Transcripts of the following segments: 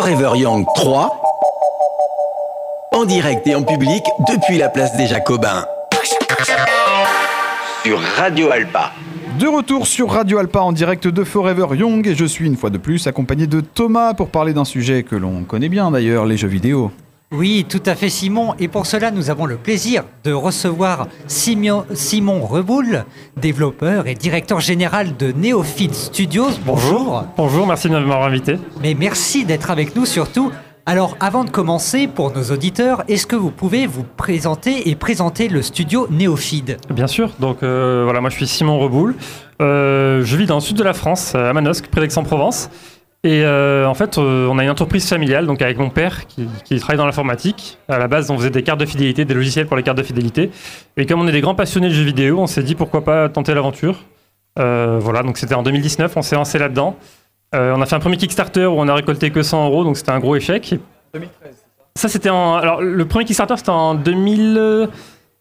Forever Young 3 en direct et en public depuis la place des Jacobins. Sur Radio Alpa. De retour sur Radio Alpa en direct de Forever Young et je suis une fois de plus accompagné de Thomas pour parler d'un sujet que l'on connaît bien d'ailleurs, les jeux vidéo. Oui, tout à fait Simon. Et pour cela, nous avons le plaisir de recevoir Simon, Simon Reboul, développeur et directeur général de Neophyte Studios. Bonjour. Bonjour, merci de m'avoir invité. Mais merci d'être avec nous surtout. Alors, avant de commencer, pour nos auditeurs, est-ce que vous pouvez vous présenter et présenter le studio Neophyte Bien sûr. Donc, euh, voilà, moi je suis Simon Reboul. Euh, je vis dans le sud de la France, à Manosque, près d'Aix-en-Provence. Et euh, en fait, euh, on a une entreprise familiale, donc avec mon père qui, qui travaille dans l'informatique. À la base, on faisait des cartes de fidélité, des logiciels pour les cartes de fidélité. Et comme on est des grands passionnés de jeux vidéo, on s'est dit pourquoi pas tenter l'aventure. Euh, voilà, donc c'était en 2019, on s'est lancé là-dedans. On a fait un premier Kickstarter où on a récolté que 100 euros, donc c'était un gros échec. 2013. Ça, c'était en. Alors, le premier Kickstarter, c'était en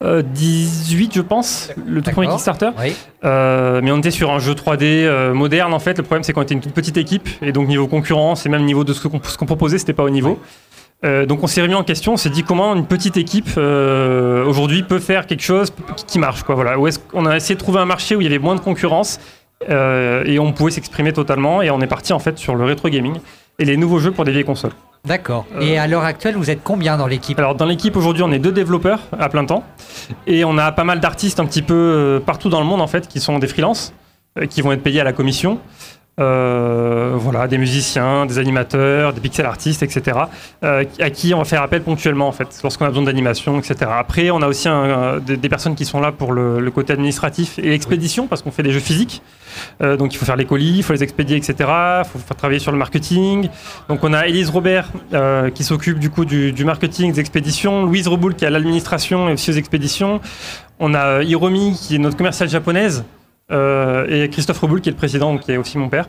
2018, je pense, le tout premier. Kickstarter. Oui. Euh, mais on était sur un jeu 3D euh, moderne en fait. Le problème c'est qu'on était une toute petite équipe et donc niveau concurrence et même niveau de ce qu'on qu'on proposait, c'était pas au niveau. Euh, donc on s'est remis en question, on s'est dit comment une petite équipe euh, aujourd'hui peut faire quelque chose qui- marche quoi. Voilà. Où qu'on a essayé de trouver un marché où il y avait moins de concurrence euh, et on pouvait s'exprimer totalement et on est parti en fait sur le rétro gaming et les nouveaux jeux pour des vieilles consoles. D'accord. Et à l'heure actuelle, vous êtes combien dans l'équipe? Alors dans l'équipe aujourd'hui on est deux développeurs à plein temps et on a pas mal d'artistes un petit peu euh, partout dans le monde en fait qui sont des freelances euh, qui vont être payés à la commission. Euh, voilà, des musiciens, des animateurs, des pixel artistes, etc. euh, à qui on va faire appel ponctuellement en fait, lorsqu'on a besoin d'animation, etc. Après, on a aussi un- des, des personnes qui sont là pour le, le côté administratif et l'expédition parce qu'on fait des jeux physiques. Euh, donc il faut faire les colis, il faut les expédier, etc. Il faut faire travailler sur le marketing. Donc on a Élise Robert euh, qui s'occupe du coup du, du marketing, des expéditions, Louise Reboul qui a l'administration et aussi aux expéditions. On a euh, Hiromi qui est notre commerciale japonaise et Christophe Reboul qui est le président, qui est aussi mon père.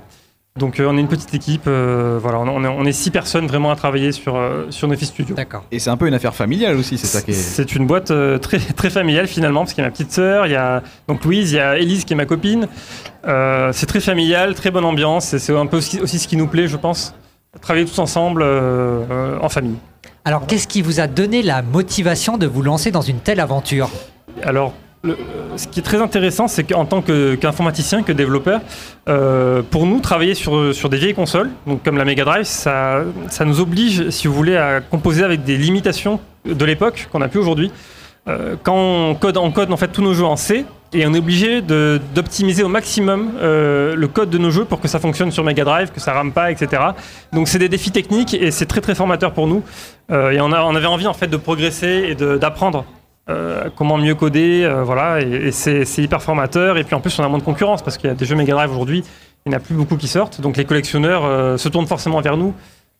Donc euh, on est une petite équipe, euh, voilà, on, est, on est six personnes vraiment à travailler sur, euh, sur Nefi Studio. D'accord. Et c'est un peu une affaire familiale aussi, c'est ça qui est... C'est une boîte euh, très, très familiale finalement, parce qu'il y a ma petite sœur, il y a donc Louise, il y a Élise qui est ma copine. Euh, c'est très familial, très bonne ambiance, et c'est un peu aussi, aussi ce qui nous plaît, je pense. Travailler tous ensemble euh, euh, en famille. Alors, qu'est-ce qui vous a donné la motivation de vous lancer dans une telle aventure? Alors, ce qui est très intéressant, c'est qu'en tant qu'informaticien, que développeur, euh, pour nous, travailler sur, des vieilles consoles, donc comme la Mega Drive, ça, nous oblige, si vous voulez, à composer avec des limitations de l'époque qu'on n'a plus aujourd'hui. Euh, quand on code, on code en fait tous nos jeux en C, et on est obligé d'optimiser au maximum euh, le code de nos jeux pour que ça fonctionne sur Mega Drive, que ça rame pas, etc. Donc c'est des défis techniques et c'est très très formateur pour nous. Et on, on avait envie en fait de progresser et d'apprendre euh, comment mieux coder, euh, voilà, et, c'est hyper formateur. Et puis en plus, on a moins de concurrence parce qu'il y a des jeux Mega Drive aujourd'hui, il n'y en a plus beaucoup qui sortent, donc les collectionneurs euh, se tournent forcément vers nous.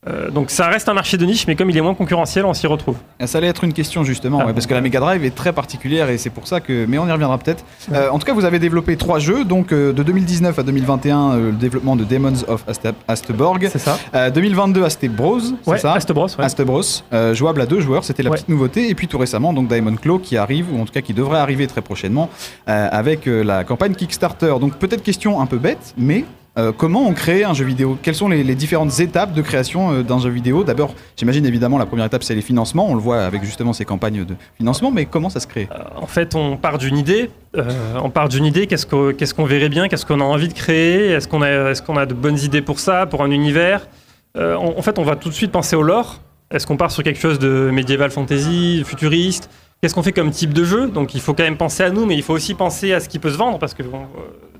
Euh, donc ça reste un marché de niche, mais comme il est moins concurrentiel, on s'y retrouve. Ah, Ça allait être une question justement, Ah. ouais, parce que la Mega Drive est très particulière et c'est pour ça que. Mais on y reviendra peut-être. Euh, en tout cas, vous avez développé trois jeux, donc euh, de 2019 à 2021, euh, le développement de Demons of Aste- Asteborg. C'est ça Euh, 2022, Aste Bros, c'est Ouais, ça Astebros, ouais. Aste Bros, euh, jouable à deux joueurs, c'était la Ouais. petite nouveauté. Et puis tout récemment, donc Diamond Claw qui arrive, ou en tout cas qui devrait arriver très prochainement, euh, avec euh, la campagne Kickstarter. Donc peut-être question un peu bête, mais euh, comment on crée un jeu vidéo? Quelles sont les, différentes étapes de création euh, d'un jeu vidéo? D'abord, j'imagine évidemment la première étape c'est les financements, on le voit avec justement ces campagnes de financement, mais comment ça se crée? En fait, on part d'une idée. euh, on part d'une idée. Qu'est-ce qu'on verrait bien Qu'est-ce qu'on a envie de créer Est-ce qu'on a, de bonnes idées pour ça, pour un univers? Euh, En fait, on va tout de suite penser au lore. Est-ce qu'on part sur quelque chose de médiéval fantasy, futuriste? Qu'est-ce qu'on fait comme type de jeu? Donc, il faut quand même penser à nous, mais il faut aussi penser à ce qui peut se vendre, parce que euh,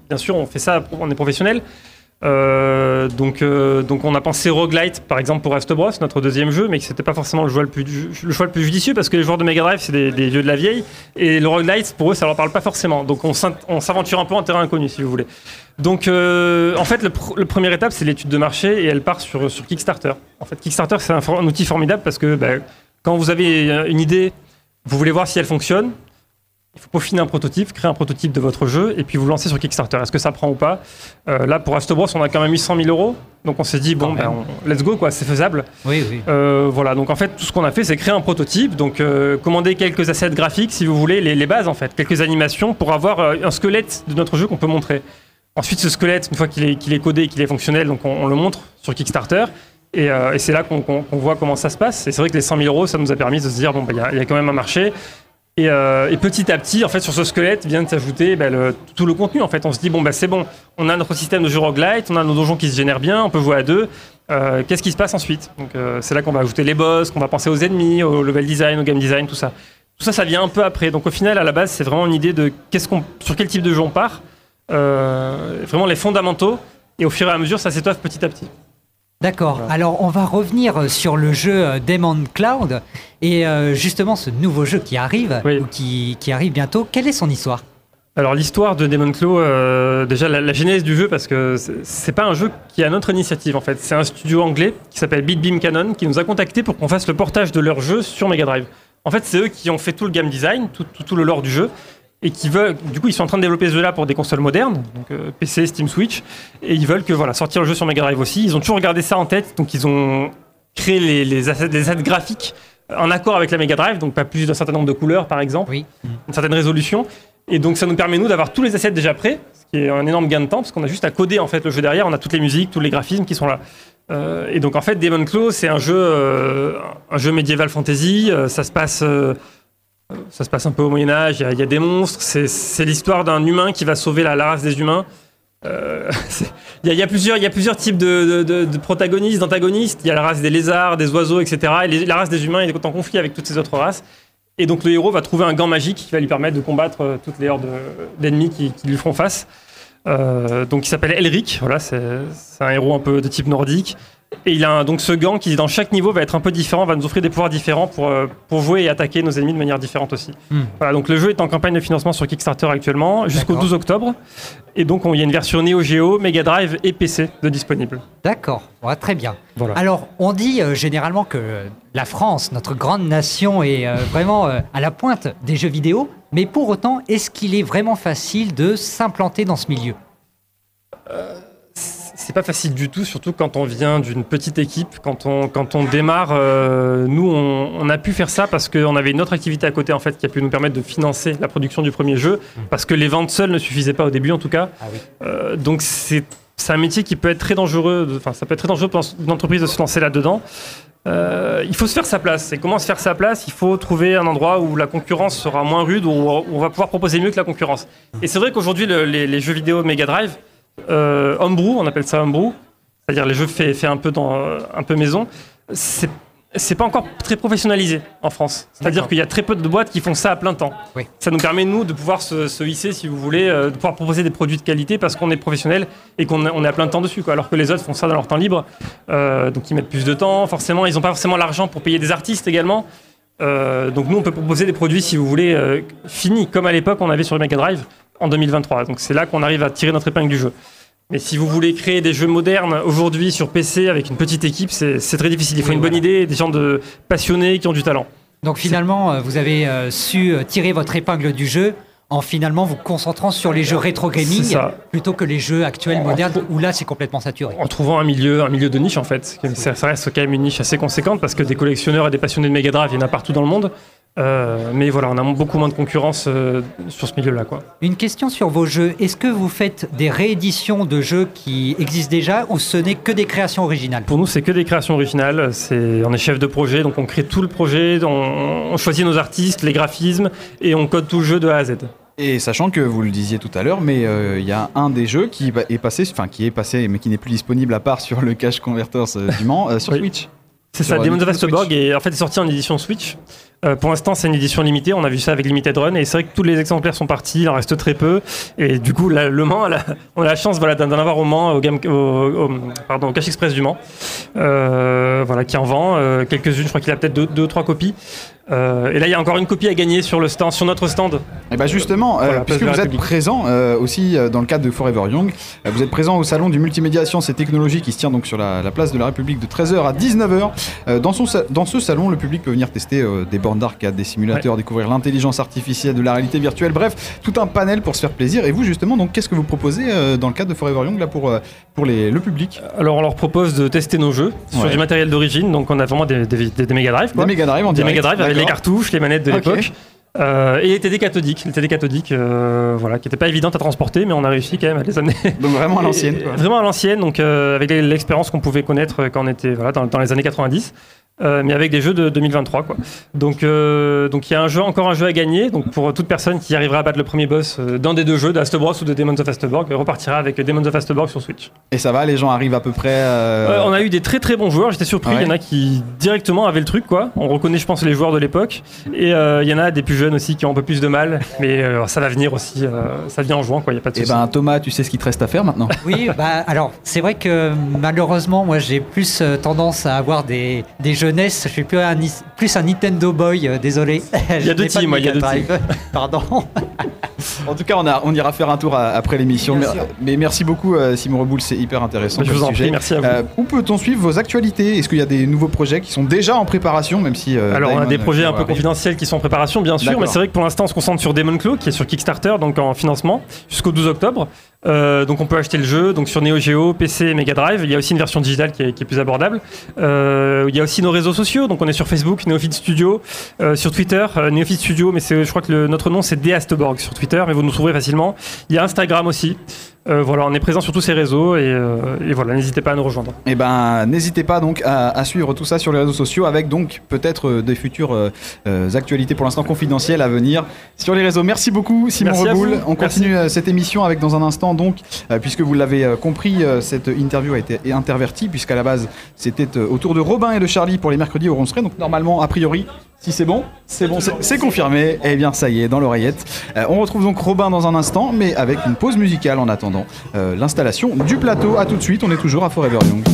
bien sûr, on fait ça, on est professionnel. Euh, donc, euh, donc on a pensé roguelite par exemple pour Astebros, notre deuxième jeu, mais que c'était pas forcément le choix le plus, judicieux parce que les joueurs de Mega Drive c'est des, vieux de la vieille et le roguelite pour eux ça leur parle pas forcément. Donc on s'aventure un peu en terrain inconnu si vous voulez. Donc euh, en fait le, pr- le première étape c'est l'étude de marché et elle part sur, Kickstarter. En fait Kickstarter c'est un, outil formidable parce que bah, quand vous avez une idée, vous voulez voir si elle fonctionne. Il faut peaufiner un prototype, créer un prototype de votre jeu et puis vous lancer sur Kickstarter. Est-ce que ça prend ou pas? Euh, Là, pour Astebros, on a quand même eu 100 000 euros. Donc on s'est dit, bon, ben, on- let's go, quoi, c'est faisable. Oui, oui. Euh, voilà, donc en fait, tout ce qu'on a fait, c'est créer un prototype. Donc euh, commander quelques assets graphiques, si vous voulez, les, les bases en fait, quelques animations pour avoir un squelette de notre jeu qu'on peut montrer. Ensuite, ce squelette, une fois qu'il est, qu'il est codé et qu'il est fonctionnel, donc on, on le montre sur Kickstarter. Et, euh, et c'est là qu'on voit comment ça se passe. Et c'est vrai que les 100 000 euros, ça nous a permis de se dire, bon, bah, y a- il y, a quand même un marché. Et, euh, et petit à petit, en fait, sur ce squelette vient de s'ajouter bah, tout le contenu. En fait, on se dit bon bah c'est bon, on a notre système de jeu roguelite, on a nos donjons qui se génèrent bien, on peut jouer à deux. Euh, Qu'est-ce qui se passe ensuite Donc euh, c'est là qu'on va ajouter les boss, qu'on va penser aux ennemis, au level design, au game design, tout ça. Tout ça, ça vient un peu après. Donc au final, à la base, c'est vraiment une idée de qu'est-ce sur quel type de jeu on part, vraiment les fondamentaux. Et au fur et à mesure, ça s'étoffe petit à petit. D'accord. Voilà. Alors, on va revenir sur le jeu euh, Demon Cloud et euh, justement ce nouveau jeu qui arrive, Oui. ou qui, qui arrive bientôt. Quelle est son histoire? Alors l'histoire de Demon Claw, euh, déjà la, la genèse du jeu, parce que c'est- pas un jeu qui est à notre initiative en fait. C'est un studio anglais qui s'appelle Beat Beam Canon qui nous a contacté pour qu'on fasse le portage de leur jeu sur Mega Drive. En fait, c'est eux qui ont fait tout le game design, tout, tout- tout le lore du jeu, et qui veulent, du coup, ils sont en train de développer ce jeu-là pour des consoles modernes, donc euh, PC, Steam, Switch, et ils veulent que voilà sortir le jeu sur Mega Drive aussi. Ils ont toujours gardé ça en tête, donc ils ont créé les, les assets, les assets graphiques en accord avec la Mega Drive, donc pas plus d'un certain nombre de couleurs par exemple Oui. une certaine résolution. Et donc ça nous permet nous d'avoir tous les assets déjà prêts, ce qui est un énorme gain de temps parce qu'on a juste à coder en fait le jeu derrière. On a toutes les musiques, tous les graphismes qui sont là. Euh, et donc en fait Demon Claw c'est un jeu, euh, un jeu médiéval fantasy. Euh, ça se passe, ça se passe un peu au Moyen Âge. Il y a- des monstres. C'est l'histoire d'un humain qui va sauver la, race des humains. Euh, Il y, a- plusieurs, types de, protagonistes, d'antagonistes. Il y a la race des lézards, des oiseaux, etc. La race des humains est en conflit avec toutes ces autres races. Et donc le héros va trouver un gant magique qui va lui permettre de combattre euh, toutes les hordes euh, d'ennemis qui, qui lui feront face. Donc il s'appelle Elric, voilà, c'est un héros un peu de type nordique. Et il a un- donc ce gant qui dans chaque niveau va être un peu différent, va nous offrir des pouvoirs différents pour, euh, pour jouer et attaquer nos ennemis de manière différente aussi. Hmm. Voilà, donc le jeu est en campagne de financement sur Kickstarter actuellement jusqu'au D'accord. 12 octobre. Et donc on- il y a une version Neo Geo, Mega Drive et PC de disponible. D'accord. Ouais, très bien. Voilà. Alors, on dit euh, généralement que la France, notre grande nation, est euh, vraiment euh, à la pointe des jeux vidéo. Mais pour autant, est-ce qu'il est vraiment facile de s'implanter dans ce milieu? C'est pas facile du tout, surtout quand on vient d'une petite équipe. Quand on, quand on démarre, euh, nous, on, on a pu faire ça parce qu'on avait une autre activité à côté en fait qui a pu nous permettre de financer la production du premier jeu, parce que les ventes seules ne suffisaient pas au début en tout cas. Ah oui. Euh, donc c'est un métier qui peut être très dangereux. Enfin, ça peut être très dangereux pour une entreprise de se lancer là-dedans. Euh, il faut se faire sa place. Et comment se faire sa place? Il faut trouver un endroit où la concurrence sera moins rude, où on va pouvoir proposer mieux que la concurrence. Et c'est vrai qu'aujourd'hui, le- les, les jeux vidéo Mega Drive, euh, homebrew, on appelle ça homebrew, c'est-à-dire les jeux faits faits un peu dans un peu maison, c'est c'est pas encore très professionnalisé en France. C'est-à-dire qu'il y a très peu de boîtes qui font ça à plein temps. Oui. Ça nous permet, nous, de pouvoir se, se hisser, si vous voulez, euh, de pouvoir proposer des produits de qualité parce qu'on est professionnel et qu'on est- on est à plein temps dessus. Quoi. Alors que les autres font ça dans leur temps libre. Euh, donc ils mettent plus de temps. Forcément, ils n'ont pas forcément l'argent pour payer des artistes également. Euh, donc nous, on peut proposer des produits, si vous voulez, finis, comme à l'époque on avait sur le Mega Drive en 2023. Donc c'est là qu'on arrive à tirer notre épingle du jeu. Mais si vous voulez créer des jeux modernes aujourd'hui sur PC avec une petite équipe, c'est très difficile. Il faut Oui, une bonne idée, des gens de passionnés qui ont du talent. Donc finalement, euh, vous avez euh, su euh, tirer votre épingle du jeu en finalement vous concentrant sur les jeux rétro gaming plutôt que les jeux actuels modernes où là c'est complètement saturé. En trouvant un milieu, un milieu de niche en fait. Ça, ça reste quand même une niche assez conséquente parce que des collectionneurs et des passionnés de Mega Drive, il y en a partout dans le monde. Euh, mais voilà, on a beaucoup moins de concurrence euh, sur ce milieu-là. quoi. Une question sur vos jeux. Est-ce que vous faites des rééditions de jeux qui existent déjà ou ce n'est que des créations originales? Pour nous, c'est que des créations originales. C'est, on est chef de projet, donc on crée tout le projet, on, on choisit nos artistes, les graphismes, et on code tout le jeu de A à Z. Et sachant que vous le disiez tout à l'heure, mais euh, il y a un des jeux qui est passé, enfin qui est passé, mais qui n'est plus disponible à part sur le Cache Converters euh, du Mans, euh, sur Oui. Switch. C'est Sur ça, Demon's Nintendo Vastborg Switch. est en fait est sorti en édition Switch. Euh, pour l'instant, c'est une édition limitée. On a vu ça avec Limited Run et c'est vrai que tous les exemplaires sont partis. Il en reste très peu. Et du coup, là, le Mans, a la- on a la chance voilà, d'en avoir au Mans, au, game, au, au- pardon, au Cache Express du Mans, euh, voilà, qui en vend euh, quelques-unes. Je crois qu'il a peut-être deux, deux, trois copies. Euh, et là, il y a encore une copie à gagner sur le stand, sur notre stand. Et bah justement, euh, Voilà, puisque vous êtes présent euh, aussi dans le cadre de Forever Young, vous êtes présent au salon du multimédia Sciences et Technologies qui se tient donc sur la, la place de la République de 13h à 19h. Euh, dans, son, sa- dans ce salon, le public peut venir tester des bornes d'arcade, des simulateurs, découvrir l'intelligence artificielle, de la réalité virtuelle, bref, tout un panel pour se faire plaisir. Et vous justement, donc qu'est-ce que vous proposez euh, dans le cadre de Forever Young là pour, euh, pour les, le public? Alors, on leur propose de tester nos jeux sur Ouais. du matériel d'origine. Donc, on a vraiment des, des, des- des Mega Drive. Des. Mega Drive en Des direct Mega Drive avec les cartouches, les manettes de l'époque. Euh, et les TD cathodiques, les TD cathodiques, euh, voilà, qui n'étaient pas évidentes à transporter, mais on a réussi quand même à les amener. Donc vraiment à l'ancienne. Vraiment à l'ancienne, donc euh, avec l'expérience qu'on pouvait connaître quand on était voilà, dans, dans les années 90. Euh, mais avec des jeux de 2023 quoi. Donc euh, donc il y a un jeu encore un jeu à gagner donc pour toute personne qui arrivera à battre le premier boss euh, d'un des deux jeux d'Astebros ou de Demons of Astborg repartira avec Demons of Astborg sur Switch. Et ça va, les gens arrivent à peu près. euh, Euh, on a eu des très très bons joueurs, j'étais surpris, Ouais. il y en a qui directement avaient le truc quoi. On reconnaît je pense les joueurs de l'époque et euh, il y en a des plus jeunes aussi qui ont un peu plus de mal mais euh, ça va venir aussi euh, ça vient en jouant quoi, il y a pas de Eh souci. ben Thomas, tu sais ce qu'il te reste à faire maintenant? Oui, bah alors c'est vrai que malheureusement moi j'ai plus tendance à avoir des, des jeunesses. Je suis plus un, Ni- plus un Nintendo Boy, euh, désolé. Il y a deux teams, moi, il y a deux Pardon. En tout cas, on, a, on ira faire un tour à- après l'émission. Mais, merci beaucoup, euh, Simon Reboul, c'est hyper intéressant. Bah, je vous en sujet. prie, merci à vous. Euh, où peut-on suivre vos actualités? Est-ce qu'il y a des nouveaux projets qui sont déjà en préparation, même si. euh, Alors on a des euh, projets un peu confidentiels qui sont en préparation bien sûr, mais c'est vrai que pour l'instant on se concentre sur Demon Claw qui est sur Kickstarter donc en financement jusqu'au 12 octobre. Euh, donc on peut acheter le jeu donc sur Neo Geo, PC et Mega Drive. Il y a aussi une version digitale qui est, plus abordable. Euh, il y a aussi nos réseaux sociaux donc on est sur Facebook Neofit Studio, euh, sur Twitter Neofit Studio mais je crois que notre nom c'est Deastborg sur Twitter mais vous nous trouverez facilement. Il y a Instagram aussi. Euh, voilà on est présent sur tous ces réseaux et, euh, et voilà n'hésitez pas à nous rejoindre. Eh ben, n'hésitez pas donc à, à suivre tout ça sur les réseaux sociaux avec donc peut-être euh, des futures euh, actualités pour l'instant confidentielles à venir sur les réseaux. Merci beaucoup Simon Merci Reboul. On continue cette émission avec dans un instant donc, puisque vous l'avez compris, cette interview a été intervertie puisqu'à la base c'était autour de Robin et de Charlie pour les mercredis où on serait. Donc normalement, a priori, si c'est bon, c'est bon, c'est confirmé. Eh bien, ça y est, dans l'oreillette. Euh, on retrouve donc Robin dans un instant, mais avec une pause musicale en attendant euh, l'installation du plateau. À tout de suite, on est toujours à Forever Young.